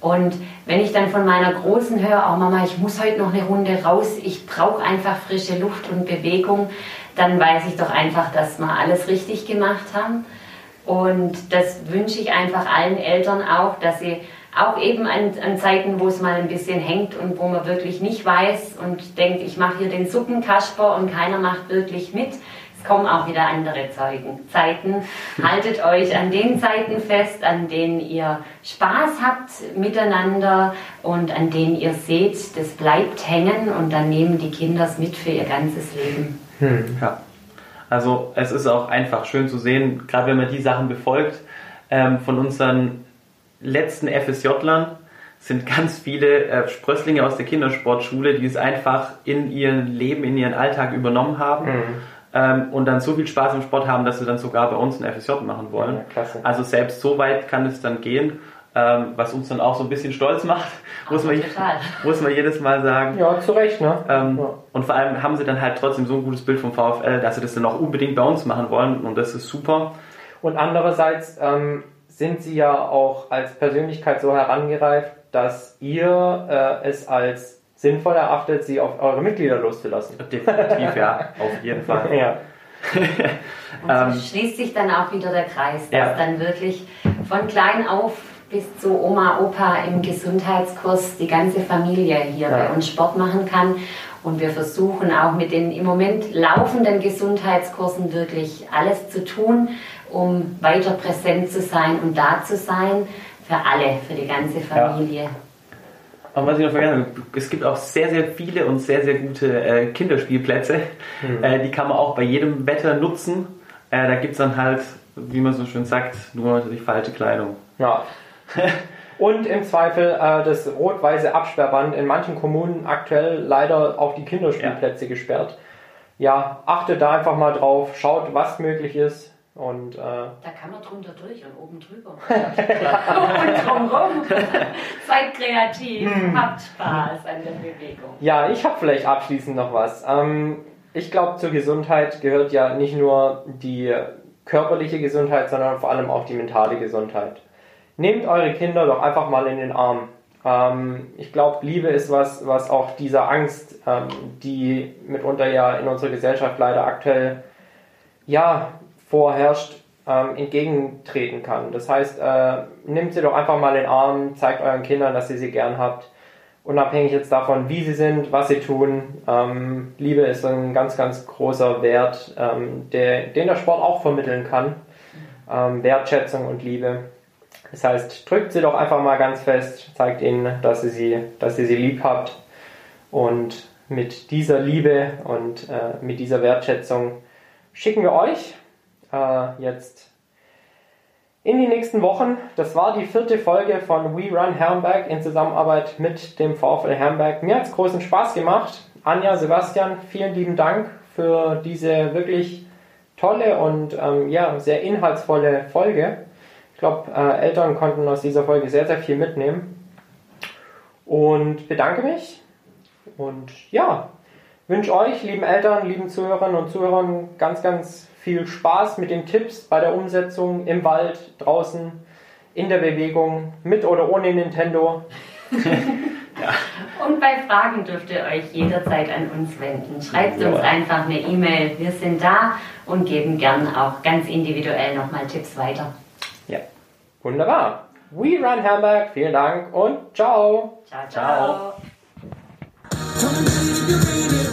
Und wenn ich dann von meiner Großen höre, oh Mama, ich muss heute noch eine Runde raus, ich brauche einfach frische Luft und Bewegung, dann weiß ich doch einfach, dass wir alles richtig gemacht haben. Und das wünsche ich einfach allen Eltern auch, dass sie auch eben an, an Zeiten, wo es mal ein bisschen hängt und wo man wirklich nicht weiß und denkt, ich mache hier den Suppenkasper und keiner macht wirklich mit. Es kommen auch wieder andere Zeugen, Zeiten. [LAUGHS] Haltet euch an den Zeiten fest, an denen ihr Spaß habt miteinander und an denen ihr seht, das bleibt hängen und dann nehmen die Kinder es mit für ihr ganzes Leben. Ja. Also es ist auch einfach schön zu sehen, gerade wenn man die Sachen befolgt, ähm, von unseren letzten FSJ-Lern sind ganz viele äh, Sprösslinge aus der Kindersportschule, die es einfach in ihren Leben, in ihren Alltag übernommen haben ähm, und dann so viel Spaß im Sport haben, dass sie dann sogar bei uns ein FSJ machen wollen. Ja. Also selbst so weit kann es dann gehen, ähm, was uns dann auch so ein bisschen stolz macht, muss man, [LAUGHS] muss man jedes Mal sagen. Ja, zu Recht, ne? Ähm, ja. Und vor allem haben sie dann halt trotzdem so ein gutes Bild vom VfL, dass sie das dann auch unbedingt bei uns machen wollen und das ist super. Und andererseits ähm, sind sie ja auch als Persönlichkeit so herangereift, dass ihr äh, es als sinnvoll erachtet, sie auf eure Mitglieder loszulassen. [LAUGHS] Definitiv, ja, auf jeden Fall. Ja. [LAUGHS] Und Ähm, so schließt sich dann auch wieder der Kreis, dass Ja. dann wirklich von klein auf bis zu Oma, Opa im Gesundheitskurs die ganze Familie hier Ja. bei uns Sport machen kann. Und wir versuchen auch mit den im Moment laufenden Gesundheitskursen wirklich alles zu tun, um weiter präsent zu sein und da zu sein für alle, für die ganze Familie. Und was ich noch vergessen habe, es gibt auch sehr, sehr viele und sehr, sehr gute äh, Kinderspielplätze. Äh, die kann man auch bei jedem Wetter nutzen. Äh, da gibt es dann halt, wie man so schön sagt, nur die falsche Kleidung. ja. [LAUGHS] Und im Zweifel äh, das rot-weiße Absperrband in manchen Kommunen aktuell leider auf die Kinderspielplätze gesperrt. Ja, achtet da einfach mal drauf, schaut, was möglich ist. Und, äh, da kann man drunter durch und oben drüber. [LAUGHS] und drumherum. [LAUGHS] Seid kreativ, hm. habt Spaß an der Bewegung. Ja, ich habe vielleicht abschließend noch was. Ähm, ich glaube, zur Gesundheit gehört ja nicht nur die körperliche Gesundheit, sondern vor allem auch die mentale Gesundheit. Nehmt eure Kinder doch einfach mal in den Arm. Ähm, ich glaube, Liebe ist was, was auch dieser Angst, ähm, die mitunter ja in unserer Gesellschaft leider aktuell ja, vorherrscht, ähm, entgegentreten kann. Das heißt, äh, nehmt sie doch einfach mal in den Arm, zeigt euren Kindern, dass ihr sie gern habt. Unabhängig jetzt davon, wie sie sind, was sie tun. Ähm, Liebe ist ein ganz, ganz großer Wert, ähm, der, den der Sport auch vermitteln kann. Ähm, Wertschätzung und Liebe. Das heißt, drückt sie doch einfach mal ganz fest, zeigt ihnen, dass ihr sie, dass ihr sie lieb habt. Und mit dieser Liebe und äh, mit dieser Wertschätzung schicken wir euch äh, jetzt in die nächsten Wochen. Das war die vierte Folge von We Run Herrenberg in Zusammenarbeit mit dem VfL Herrenberg. Mir hat es großen Spaß gemacht. Anja, Sebastian, vielen lieben Dank für diese wirklich tolle und ähm, ja, sehr inhaltsvolle Folge. Ich glaube, äh, Eltern konnten aus dieser Folge sehr, sehr viel mitnehmen. Und bedanke mich. Und ja, wünsche euch, lieben Eltern, lieben Zuhörern und Zuhörern, ganz, ganz viel Spaß mit den Tipps bei der Umsetzung im Wald, draußen, in der Bewegung, mit oder ohne Nintendo. [LAUGHS] ja. Und bei Fragen dürft ihr euch jederzeit an uns wenden. Schreibt ja. uns einfach eine E-Mail. Wir sind da und geben gern auch ganz individuell nochmal Tipps weiter. Ja, wunderbar. We Run Hamburg, vielen Dank und ciao. Ciao, ciao. ciao.